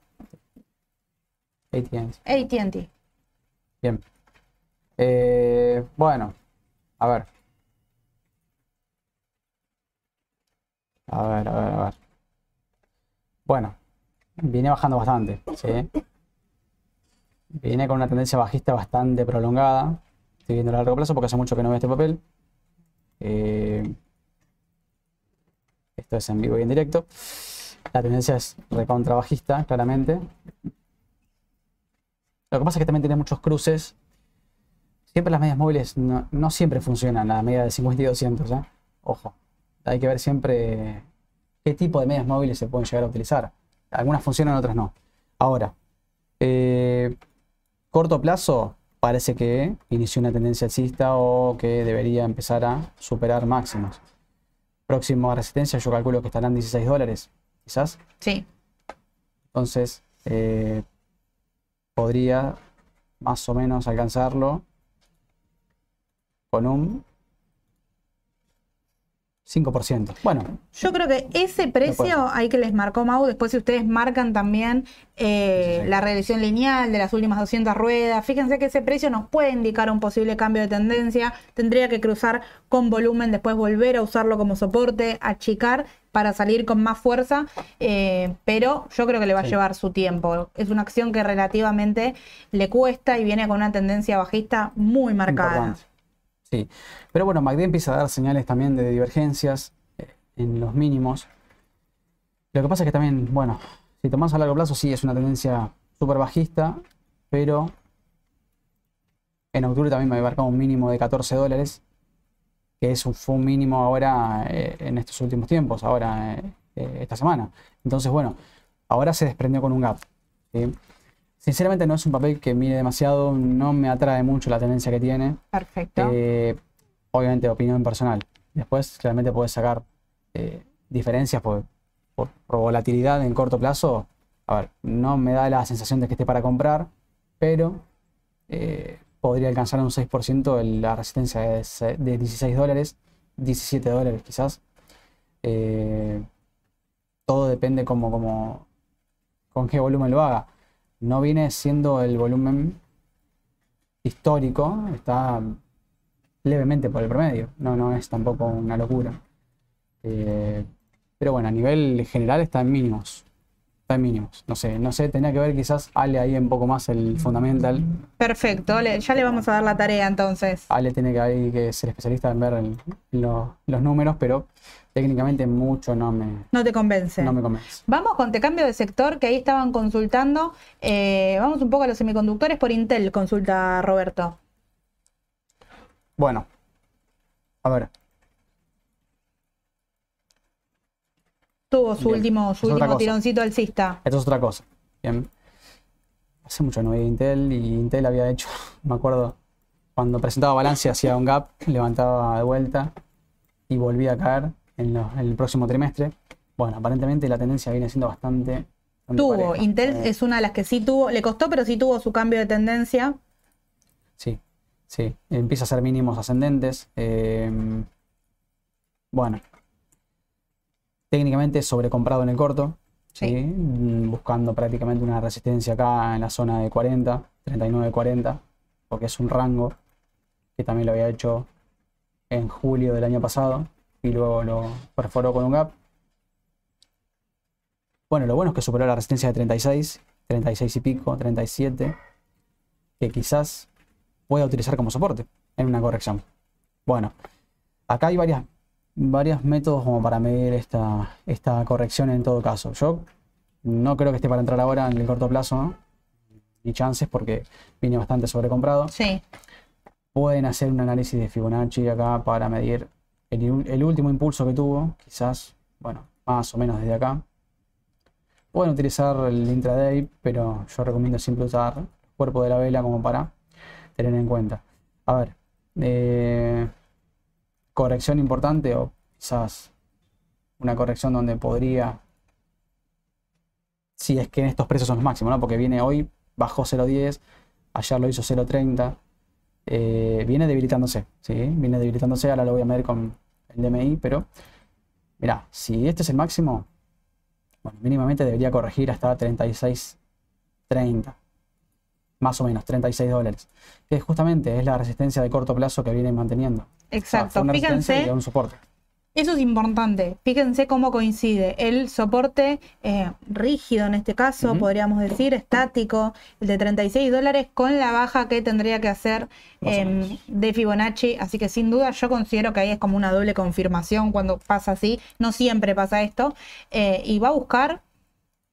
AT&T. ATT. Bien. Eh, bueno, a ver. A ver, a ver, a ver. Bueno, viene bajando bastante, ¿sí? Viene con una tendencia bajista bastante prolongada. Estoy viendo a largo plazo porque hace mucho que no veo este papel. Eh, esto es en vivo y en directo. La tendencia es recontra bajista, claramente. Lo que pasa es que también tiene muchos cruces. Siempre las medias móviles no, no siempre funcionan, la media de 50 y 200, ¿eh? Ojo. Hay que ver siempre qué tipo de medias móviles se pueden llegar a utilizar. Algunas funcionan, otras no. Ahora, eh, corto plazo, parece que inició una tendencia alcista o que debería empezar a superar máximos. Próxima resistencia, yo calculo que estarán 16 dólares, quizás. Sí. Entonces, eh, podría más o menos alcanzarlo con un 5%. Bueno, Yo creo que ese precio hay que les marcó Mau. Después, si ustedes marcan también eh, Sí, sí. la regresión lineal de las últimas 200 ruedas, fíjense que ese precio nos puede indicar un posible cambio de tendencia. Tendría que cruzar con volumen, después volver a usarlo como soporte, achicar para salir con más fuerza. eh, pero yo creo que le va a llevar su tiempo. Es una acción que relativamente le cuesta y viene con una tendencia bajista muy marcada. importante. Sí, pero bueno, MACD empieza a dar señales también de divergencias eh, en los mínimos. Lo que pasa es que también, bueno, si tomás a largo plazo, sí es una tendencia súper bajista, pero en octubre también me había marcado un mínimo de 14 dólares, que es un, fue mínimo ahora eh, en estos últimos tiempos, ahora eh, esta semana. Entonces, bueno, ahora se desprendió con un gap. ¿sí? Sinceramente no es un papel que mire demasiado, no me atrae mucho la tendencia que tiene. Perfecto. Eh, obviamente opinión personal. Después claramente puedes sacar eh, diferencias por, por- por volatilidad en corto plazo. A ver, no me da la sensación de que esté para comprar, pero eh, podría alcanzar un 6% el- la resistencia de, de 16 dólares, 17 dólares quizás. Eh, todo depende como, como, con qué volumen lo haga. No viene siendo el volumen histórico, está levemente por el promedio, no, no es tampoco una locura. Eh, pero bueno, a nivel general está en mínimos. En mínimos. No sé, no sé, tenía que ver quizás Ale ahí un poco más el fundamental. Perfecto. Le- ya le vamos a dar la tarea entonces. Ale tiene que, ahí que ser especialista en ver el- lo- los números, pero técnicamente mucho no me, No te convence. no me convence. Vamos con te cambio de sector que ahí estaban consultando. Eh, vamos un poco a los semiconductores por Intel, consulta Roberto. Bueno, a ver, Tuvo su Bien. último, su Es otra último cosa. tironcito alcista. Esto es otra cosa. Bien. Hace mucho no veía Intel y Intel había hecho, (laughs) me acuerdo, cuando presentaba balance hacía un gap, levantaba de vuelta y volvía a caer en, lo- en el próximo trimestre. Bueno, aparentemente la tendencia viene siendo bastante. bastante Tuvo, pareja. Intel Eh, es una de las que sí tuvo, le costó, pero sí tuvo su cambio de tendencia. Sí, sí. Empieza a ser mínimos ascendentes. eh, bueno. Técnicamente sobrecomprado en el corto. Sí. ¿sí? Mm, Buscando prácticamente una resistencia acá en la zona de 40, 39-40, porque es un rango que también lo había hecho en julio del año pasado y luego lo perforó con un gap. Bueno, lo bueno es que superó la resistencia de 36, 36 y pico, 37, que quizás pueda utilizar como soporte en una corrección. Bueno, acá hay varias, varios métodos como para medir esta, esta corrección en todo caso. Yo no creo que esté para entrar ahora en el corto plazo, ¿no? ni chances porque viene bastante sobrecomprado. Sí, Pueden hacer un análisis de Fibonacci acá para medir el, el último impulso que tuvo, quizás, bueno, más o menos desde acá. Pueden utilizar el intraday, pero yo recomiendo siempre usar el cuerpo de la vela como para tener en cuenta. A ver, eh, corrección importante o quizás una corrección donde podría, si es que en estos precios son los máximos, ¿no? Porque viene hoy, bajó 0.10, ayer lo hizo 0.30, eh, viene debilitándose, ¿sí? Viene debilitándose, ahora lo voy a medir con el DMI, pero mirá, si este es el máximo, bueno, mínimamente debería corregir hasta 36.30. Más o menos, 36 dólares. Que justamente es la resistencia de corto plazo que viene manteniendo. Exacto. Fíjense. un soporte. Eso es importante. Fíjense cómo coincide el soporte eh, rígido en este caso, podríamos decir, estático, el de 36 dólares, con la baja que tendría que hacer em, de Fibonacci. Así que sin duda yo considero que ahí es como una doble confirmación cuando pasa así. No siempre pasa esto. Eh, y va a buscar,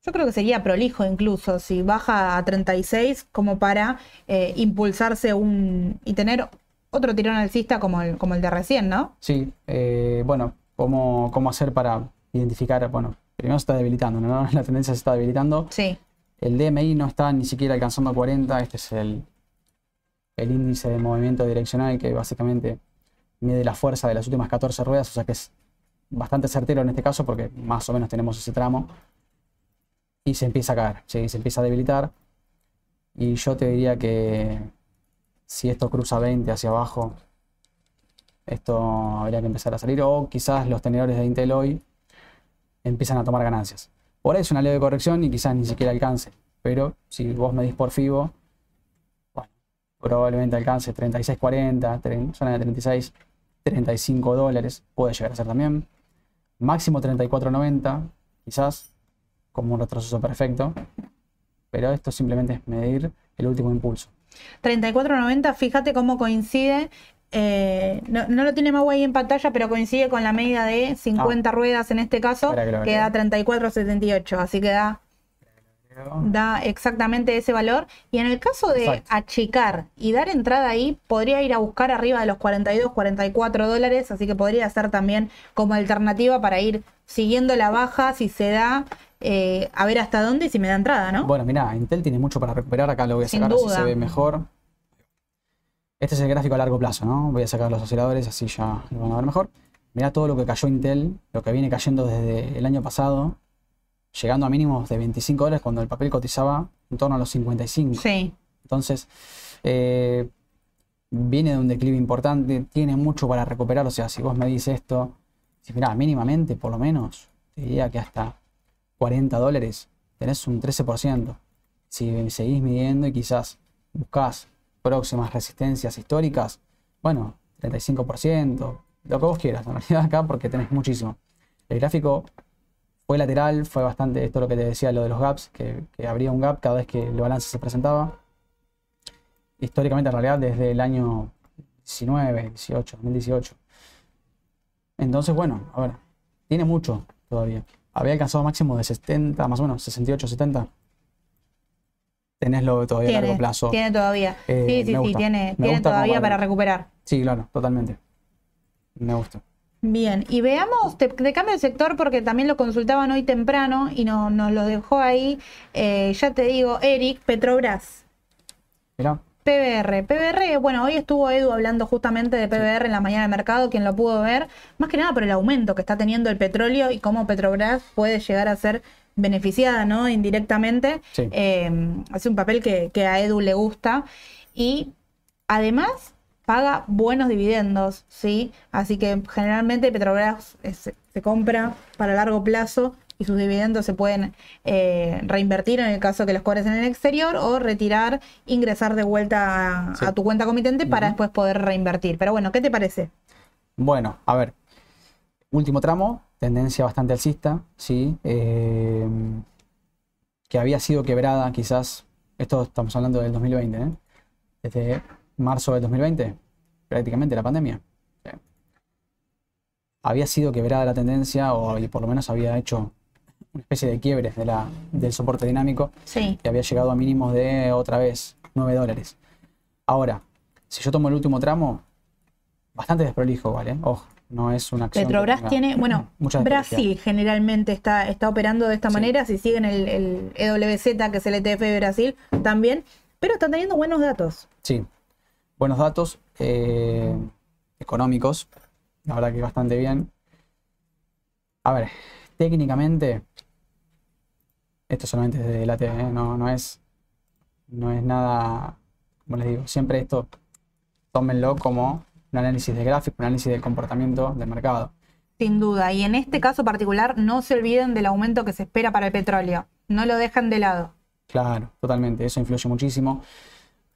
yo creo que sería prolijo incluso, si baja a 36 como para eh, impulsarse un y tener otro tirón alcista como el, como el de recién, ¿no? Sí, eh, bueno, ¿cómo, ¿cómo hacer para identificar? Bueno, primero se está debilitando, ¿no? (laughs) La tendencia se está debilitando. Sí. El DMI no está ni siquiera alcanzando 40, este es el, el índice de movimiento direccional que básicamente mide la fuerza de las últimas 14 ruedas, o sea que es bastante certero en este caso porque más o menos tenemos ese tramo. Y se empieza a caer, se empieza a debilitar. Y yo te diría que si esto cruza 20 hacia abajo, esto habría que empezar a salir. O quizás los tenedores de Intel hoy empiezan a tomar ganancias. Por ahí es una leve corrección y quizás ni siquiera alcance. Pero si vos medís por FIBO, probablemente alcance 36.40, zona de 36, 35 dólares, puede llegar a ser también. Máximo 34.90, quizás, como un retroceso perfecto. Pero esto simplemente es medir el último impulso. 34.90, fíjate cómo coincide. Eh, no, lo tiene Mau ahí en pantalla, pero coincide con la media de 50 ah. ruedas en este caso, que, da 34.78. Así que da, da exactamente ese valor. Y en el caso de achicar y dar entrada ahí, podría ir a buscar arriba de los 42, 44 dólares. Así que podría ser también como alternativa para ir siguiendo la baja si se da eh, a ver hasta dónde y si me da entrada, ¿no? Bueno, mira, Intel tiene mucho para recuperar. Acá lo voy a sacar así se ve mejor. Este es el gráfico a largo plazo, ¿no? Voy a sacar los aceleradores, así ya lo van a ver mejor. Mira todo lo que cayó Intel, lo que viene cayendo desde el año pasado, llegando a mínimos de 25 dólares cuando el papel cotizaba en torno a los 55. Sí. Entonces, eh, viene de un declive importante, tiene mucho para recuperar. O sea, si vos me dices esto, si mirá, mínimamente, por lo menos, te diría que hasta 40 dólares, tenés un 13%. Si seguís midiendo y quizás buscas próximas resistencias históricas, bueno, 35%, lo que vos quieras, en realidad acá porque tenés muchísimo. El gráfico fue lateral, fue bastante, esto es lo que te decía, lo de los gaps, que, que habría un gap cada vez que el balance se presentaba. Históricamente, en realidad, desde el año 19, 18, 2018. Entonces, bueno, a ver, tiene mucho todavía había alcanzado máximo de 70, más o menos, 68, 70. Tenéslo todavía a largo plazo. Tiene todavía. Eh, sí, sí, sí, tiene, tiene todavía para recuperar. Sí, claro, totalmente. Me gusta. Bien, y veamos, te, cambio de sector porque también lo consultaban hoy temprano y nos lo dejó ahí, eh, ya te digo, Eric Petrobras. Mira. PBR. PBR, bueno, hoy estuvo Edu hablando justamente de PBR en la mañana del mercado, quien lo pudo ver, más que nada por el aumento que está teniendo el petróleo y cómo Petrobras puede llegar a ser beneficiada, ¿no? Indirectamente. Eh, hace un papel que, a Edu le gusta y además paga buenos dividendos, ¿sí? Así que generalmente Petrobras se compra para largo plazo y sus dividendos se pueden eh, reinvertir en el caso que los cobres en el exterior o retirar, ingresar de vuelta a, tu cuenta comitente para después poder reinvertir. Pero bueno, ¿qué te parece? Bueno, a ver, último tramo, tendencia bastante alcista, sí, eh, que había sido quebrada quizás, esto estamos hablando del 2020, ¿eh? desde marzo del 2020, prácticamente la pandemia. Había sido quebrada la tendencia o por lo menos había hecho una especie de quiebre de la, del soporte dinámico sí. que había llegado a mínimos de otra vez 9 dólares. Ahora, si yo tomo el último tramo, bastante desprolijo, ¿vale? Ojo, no es una acción. Petrobras tiene, bueno, (clears throat) Brasil generalmente está, está operando de esta manera, si siguen el, el, EWZ, que es el ETF de Brasil, también, pero están teniendo buenos datos. Sí, buenos datos eh, económicos, la verdad que bastante bien. A ver, técnicamente esto solamente es de la TV, ¿eh? no, no, es, no es nada, como les digo, siempre esto tómenlo como un análisis de gráfico, un análisis del comportamiento del mercado. Sin duda, y en este caso particular no se olviden del aumento que se espera para el petróleo, no lo dejan de lado. Claro, totalmente, eso influye muchísimo.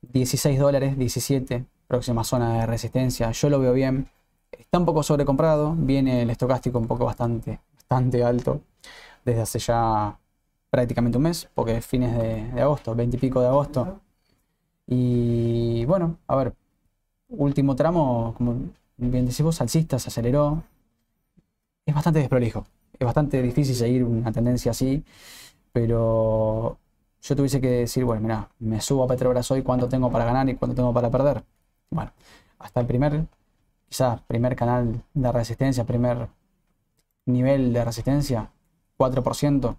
16 dólares, 17, próxima zona de resistencia, yo lo veo bien. Está un poco sobrecomprado, viene el estocástico un poco bastante, bastante alto desde hace ya prácticamente un mes, porque es fines de, agosto, 20 y pico de agosto. Y bueno, a ver, último tramo, como bien decimos, alcista, se aceleró. Es bastante desprolijo. Es bastante difícil seguir una tendencia así, pero yo tuviese que decir, bueno, mira, me subo a Petrobras hoy, cuánto tengo para ganar y cuánto tengo para perder. Bueno, hasta el primer, quizás, primer canal de resistencia, primer nivel de resistencia, 4%.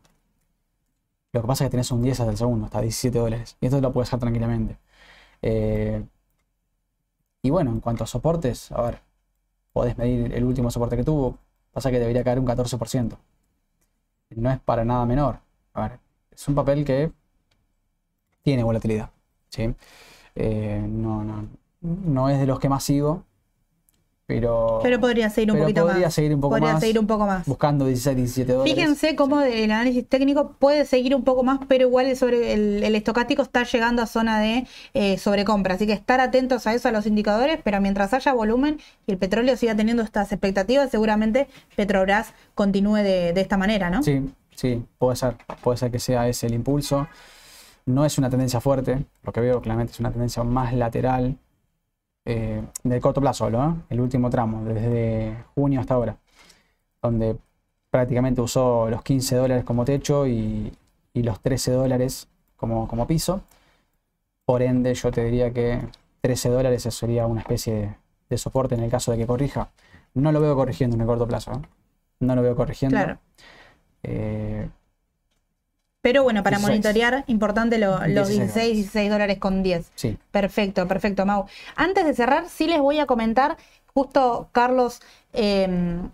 Lo que pasa es que tenés un 10 hasta el segundo, hasta 17 dólares. Y esto lo puedes hacer tranquilamente. Eh, y bueno, en cuanto a soportes, a ver, podés medir el último soporte que tuvo. Pasa que debería caer un 14%. No es para nada menor. A ver, es un papel que tiene volatilidad. ¿sí? Eh, no, no, no es de los que más sigo, pero, pero podría seguir un poquito podría más. Seguir un poco podría más, seguir un poco más. Buscando 16, 17 dólares. Fíjense cómo el análisis técnico puede seguir un poco más, pero igual el, sobre, el, el estocástico está llegando a zona de eh, sobrecompra. Así que estar atentos a eso, a los indicadores, pero mientras haya volumen y el petróleo siga teniendo estas expectativas, seguramente Petrobras continúe de, de esta manera, ¿no? Sí, sí, puede ser. Puede ser que sea ese el impulso. No es una tendencia fuerte, lo que veo claramente es una tendencia más lateral, eh, del corto plazo, ¿no? el último tramo, desde junio hasta ahora, donde prácticamente usó los 15 dólares como techo y, y los 13 dólares como, como, piso. Por ende, yo te diría que 13 dólares sería una especie de, de, soporte en el caso de que corrija. No lo veo corrigiendo en el corto plazo. ¿no? no lo veo corrigiendo. Claro. Eh, pero bueno, para 16. monitorear, importante lo, los 16, 16 dólares con 10. Sí. Perfecto, perfecto, Mau. Antes de cerrar, sí les voy a comentar, justo Carlos eh,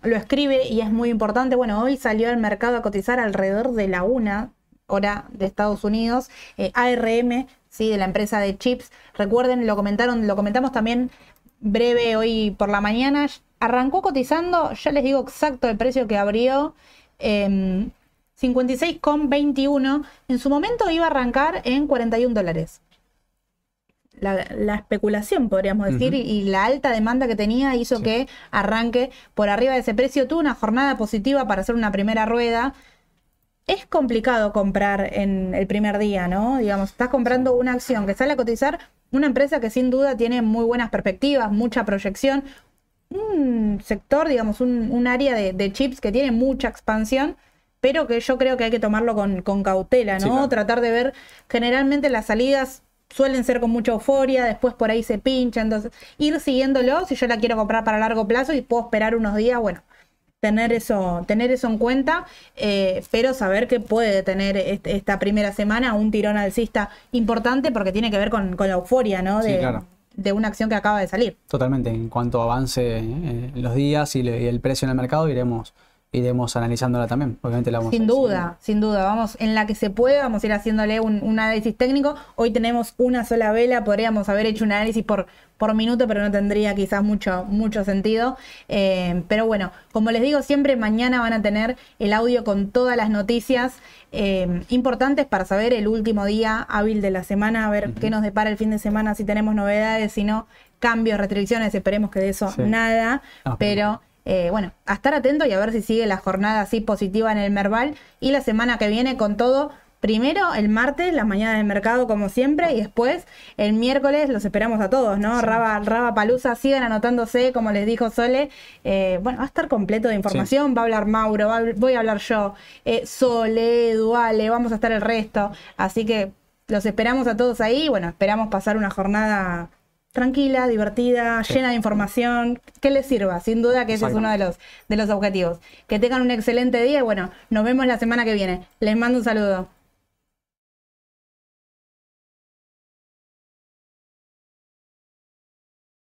lo escribe y es muy importante. Bueno, hoy salió al mercado a cotizar alrededor de la una hora de Estados Unidos, eh, ARM, sí, de la empresa de chips. Recuerden, lo comentaron, lo comentamos también breve hoy por la mañana. Arrancó cotizando, ya les digo exacto el precio que abrió. Eh, 56,21. En su momento iba a arrancar en 41 dólares. La, la, especulación, podríamos decir, uh -huh. y la alta demanda que tenía hizo sí. que arranque por arriba de ese precio. Tuvo una jornada positiva para hacer una primera rueda. Es complicado comprar en el primer día, ¿no? Digamos, estás comprando una acción que sale a cotizar, una empresa que sin duda tiene muy buenas perspectivas, mucha proyección, un sector, digamos, un, un área de, de chips que tiene mucha expansión pero que yo creo que hay que tomarlo con, con cautela, ¿no? Sí, claro. Tratar de ver, generalmente las salidas suelen ser con mucha euforia, después por ahí se pincha, entonces ir siguiéndolo, si yo la quiero comprar para largo plazo y puedo esperar unos días, bueno, tener eso, tener eso en cuenta, eh, pero saber que puede tener este, esta primera semana un tirón alcista importante porque tiene que ver con, con la euforia, ¿no? De, sí, claro. de una acción que acaba de salir. Totalmente, en cuanto avance eh, los días y, le, y el precio en el mercado iremos iremos analizándola también. Obviamente la vamos Sin duda, sin duda. Vamos, en la que se pueda, vamos a ir haciéndole un, un, análisis técnico. Hoy tenemos una sola vela, podríamos haber hecho un análisis por, por minuto, pero no tendría quizás mucho, mucho sentido. Eh, pero bueno, como les digo, siempre mañana van a tener el audio con todas las noticias eh, importantes para saber el último día hábil de la semana, a ver uh -huh. qué nos depara el fin de semana, si tenemos novedades, si no, cambios, restricciones, esperemos que de eso sí. nada, pero eh, bueno, a estar atento y a ver si sigue la jornada así positiva en el Merval y la semana que viene con todo. Primero el martes, las mañanas del mercado como siempre, y después el miércoles los esperamos a todos, ¿no? Sí. Raba, Raba Palusa, sigan anotándose, como les dijo Sole. Eh, bueno, va a estar completo de información, sí. va a hablar Mauro, va a, voy a hablar yo, eh, Sole, Duale, vamos a estar el resto. Así que los esperamos a todos ahí. Bueno, esperamos pasar una jornada tranquila, divertida, sí. llena de información, que les sirva, sin duda que ese es uno de los, de los objetivos. Que tengan un excelente día y bueno, nos vemos la semana que viene. Les mando un saludo.